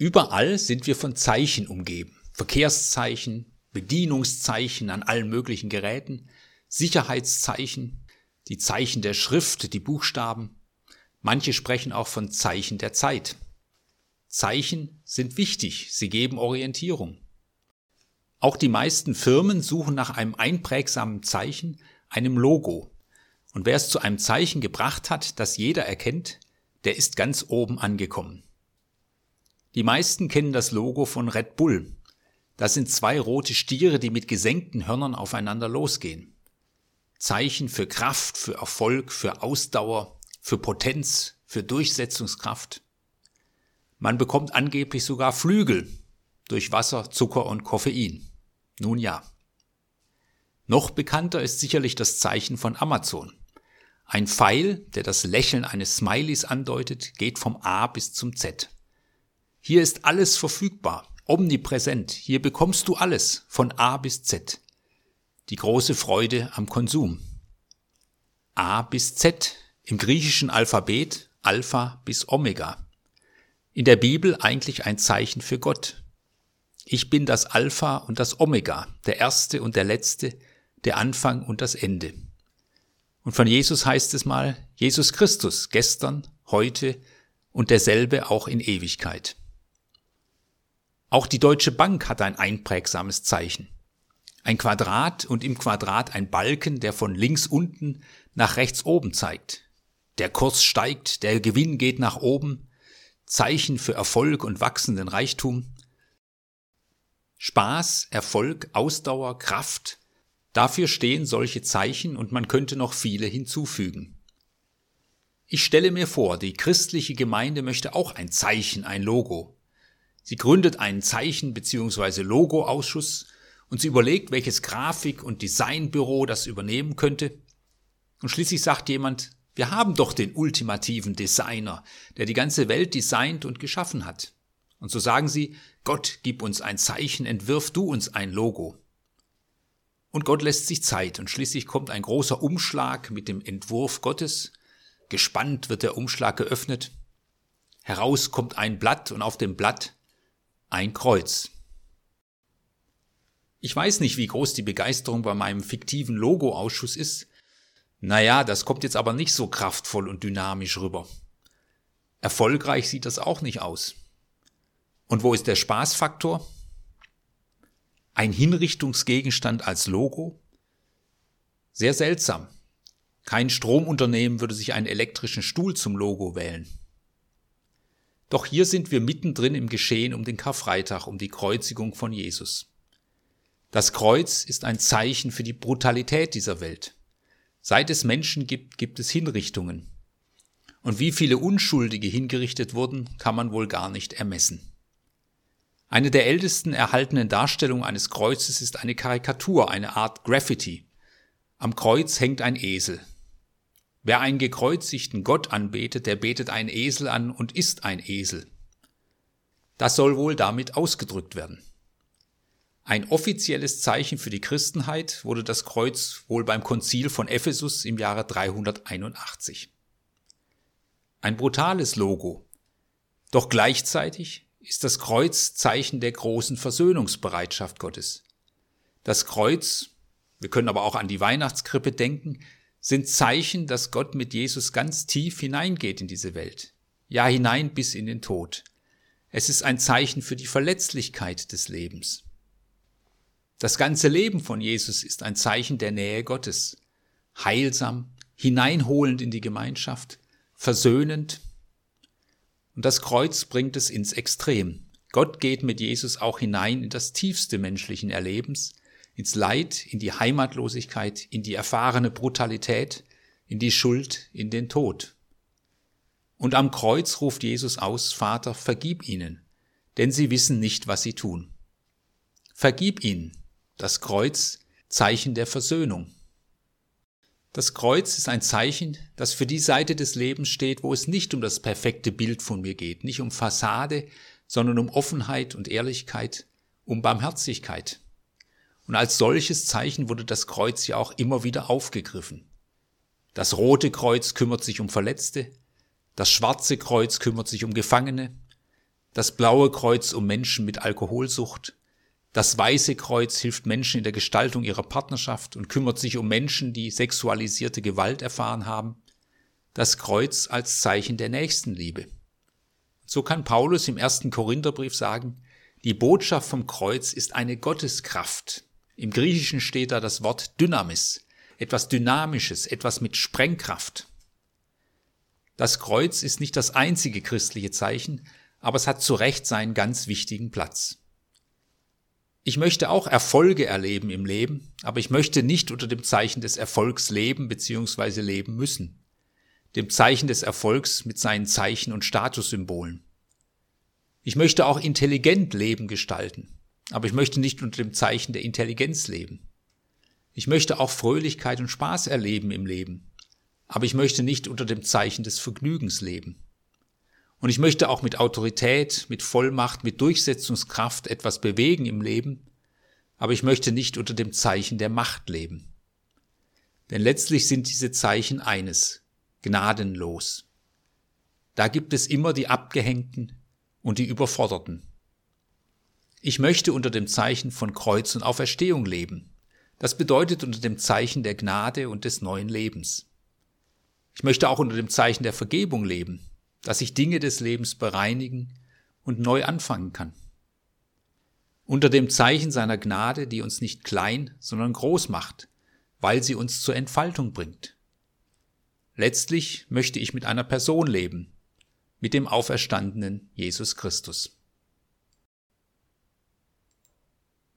Überall sind wir von Zeichen umgeben. Verkehrszeichen, Bedienungszeichen an allen möglichen Geräten, Sicherheitszeichen, die Zeichen der Schrift, die Buchstaben. Manche sprechen auch von Zeichen der Zeit. Zeichen sind wichtig, sie geben Orientierung. Auch die meisten Firmen suchen nach einem einprägsamen Zeichen, einem Logo. Und wer es zu einem Zeichen gebracht hat, das jeder erkennt, der ist ganz oben angekommen. Die meisten kennen das Logo von Red Bull. Das sind zwei rote Stiere, die mit gesenkten Hörnern aufeinander losgehen. Zeichen für Kraft, für Erfolg, für Ausdauer, für Potenz, für Durchsetzungskraft. Man bekommt angeblich sogar Flügel durch Wasser, Zucker und Koffein. Nun ja. Noch bekannter ist sicherlich das Zeichen von Amazon. Ein Pfeil, der das Lächeln eines Smileys andeutet, geht vom A bis zum Z. Hier ist alles verfügbar, omnipräsent. Hier bekommst du alles, von A bis Z. Die große Freude am Konsum. A bis Z im griechischen Alphabet Alpha bis Omega. In der Bibel eigentlich ein Zeichen für Gott. Ich bin das Alpha und das Omega, der Erste und der Letzte, der Anfang und das Ende. Und von Jesus heißt es mal, Jesus Christus, gestern, heute und derselbe auch in Ewigkeit. Auch die Deutsche Bank hat ein einprägsames Zeichen. Ein Quadrat und im Quadrat ein Balken, der von links unten nach rechts oben zeigt. Der Kurs steigt, der Gewinn geht nach oben, Zeichen für Erfolg und wachsenden Reichtum. Spaß, Erfolg, Ausdauer, Kraft, dafür stehen solche Zeichen und man könnte noch viele hinzufügen. Ich stelle mir vor, die christliche Gemeinde möchte auch ein Zeichen, ein Logo. Sie gründet einen Zeichen- bzw. Logo-Ausschuss und sie überlegt, welches Grafik- und Designbüro das übernehmen könnte. Und schließlich sagt jemand, wir haben doch den ultimativen Designer, der die ganze Welt designt und geschaffen hat. Und so sagen sie, Gott, gib uns ein Zeichen, entwirf du uns ein Logo. Und Gott lässt sich Zeit und schließlich kommt ein großer Umschlag mit dem Entwurf Gottes. Gespannt wird der Umschlag geöffnet. Heraus kommt ein Blatt und auf dem Blatt ein Kreuz. Ich weiß nicht, wie groß die Begeisterung bei meinem fiktiven Logo-Ausschuss ist. Naja, das kommt jetzt aber nicht so kraftvoll und dynamisch rüber. Erfolgreich sieht das auch nicht aus. Und wo ist der Spaßfaktor? Ein Hinrichtungsgegenstand als Logo? Sehr seltsam. Kein Stromunternehmen würde sich einen elektrischen Stuhl zum Logo wählen. Doch hier sind wir mittendrin im Geschehen um den Karfreitag, um die Kreuzigung von Jesus. Das Kreuz ist ein Zeichen für die Brutalität dieser Welt. Seit es Menschen gibt, gibt es Hinrichtungen. Und wie viele Unschuldige hingerichtet wurden, kann man wohl gar nicht ermessen. Eine der ältesten erhaltenen Darstellungen eines Kreuzes ist eine Karikatur, eine Art Graffiti. Am Kreuz hängt ein Esel. Wer einen gekreuzigten Gott anbetet, der betet einen Esel an und ist ein Esel. Das soll wohl damit ausgedrückt werden. Ein offizielles Zeichen für die Christenheit wurde das Kreuz wohl beim Konzil von Ephesus im Jahre 381. Ein brutales Logo. Doch gleichzeitig ist das Kreuz Zeichen der großen Versöhnungsbereitschaft Gottes. Das Kreuz, wir können aber auch an die Weihnachtskrippe denken, sind Zeichen, dass Gott mit Jesus ganz tief hineingeht in diese Welt. Ja, hinein bis in den Tod. Es ist ein Zeichen für die Verletzlichkeit des Lebens. Das ganze Leben von Jesus ist ein Zeichen der Nähe Gottes. Heilsam, hineinholend in die Gemeinschaft, versöhnend. Und das Kreuz bringt es ins Extrem. Gott geht mit Jesus auch hinein in das tiefste menschlichen Erlebens, ins Leid, in die Heimatlosigkeit, in die erfahrene Brutalität, in die Schuld, in den Tod. Und am Kreuz ruft Jesus aus, Vater, vergib ihnen, denn sie wissen nicht, was sie tun. Vergib ihnen, das Kreuz, Zeichen der Versöhnung. Das Kreuz ist ein Zeichen, das für die Seite des Lebens steht, wo es nicht um das perfekte Bild von mir geht, nicht um Fassade, sondern um Offenheit und Ehrlichkeit, um Barmherzigkeit. Und als solches Zeichen wurde das Kreuz ja auch immer wieder aufgegriffen. Das rote Kreuz kümmert sich um Verletzte, das schwarze Kreuz kümmert sich um Gefangene, das blaue Kreuz um Menschen mit Alkoholsucht, das weiße Kreuz hilft Menschen in der Gestaltung ihrer Partnerschaft und kümmert sich um Menschen, die sexualisierte Gewalt erfahren haben, das Kreuz als Zeichen der Nächstenliebe. So kann Paulus im ersten Korintherbrief sagen, die Botschaft vom Kreuz ist eine Gotteskraft. Im Griechischen steht da das Wort Dynamis, etwas Dynamisches, etwas mit Sprengkraft. Das Kreuz ist nicht das einzige christliche Zeichen, aber es hat zu Recht seinen ganz wichtigen Platz. Ich möchte auch Erfolge erleben im Leben, aber ich möchte nicht unter dem Zeichen des Erfolgs leben bzw. leben müssen dem Zeichen des Erfolgs mit seinen Zeichen und Statussymbolen. Ich möchte auch intelligent Leben gestalten, aber ich möchte nicht unter dem Zeichen der Intelligenz leben. Ich möchte auch Fröhlichkeit und Spaß erleben im Leben, aber ich möchte nicht unter dem Zeichen des Vergnügens leben. Und ich möchte auch mit Autorität, mit Vollmacht, mit Durchsetzungskraft etwas bewegen im Leben, aber ich möchte nicht unter dem Zeichen der Macht leben. Denn letztlich sind diese Zeichen eines, gnadenlos. Da gibt es immer die Abgehängten und die Überforderten. Ich möchte unter dem Zeichen von Kreuz und Auferstehung leben. Das bedeutet unter dem Zeichen der Gnade und des neuen Lebens. Ich möchte auch unter dem Zeichen der Vergebung leben, dass ich Dinge des Lebens bereinigen und neu anfangen kann. Unter dem Zeichen seiner Gnade, die uns nicht klein, sondern groß macht, weil sie uns zur Entfaltung bringt. Letztlich möchte ich mit einer Person leben, mit dem auferstandenen Jesus Christus.